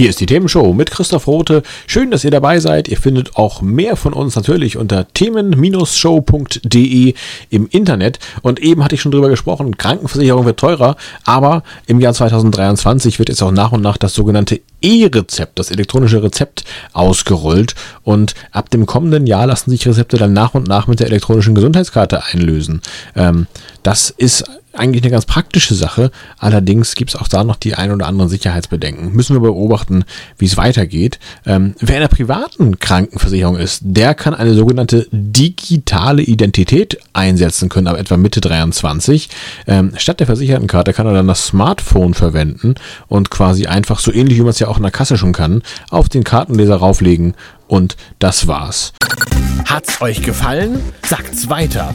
Hier ist die Themenshow mit Christoph Rote. Schön, dass ihr dabei seid. Ihr findet auch mehr von uns natürlich unter themen-show.de im Internet. Und eben hatte ich schon drüber gesprochen, Krankenversicherung wird teurer, aber im Jahr 2023 wird jetzt auch nach und nach das sogenannte E-Rezept, das elektronische Rezept ausgerollt. Und ab dem kommenden Jahr lassen sich Rezepte dann nach und nach mit der elektronischen Gesundheitskarte einlösen. Ähm, das ist eigentlich eine ganz praktische Sache. Allerdings gibt es auch da noch die ein oder anderen Sicherheitsbedenken. Müssen wir beobachten, wie es weitergeht. Ähm, wer in der privaten Krankenversicherung ist, der kann eine sogenannte digitale Identität einsetzen können, ab etwa Mitte 23. Ähm, statt der Versichertenkarte kann er dann das Smartphone verwenden und quasi einfach so ähnlich wie man es ja auch in der Kasse schon kann, auf den Kartenleser rauflegen und das war's. Hat's euch gefallen? Sagt's weiter.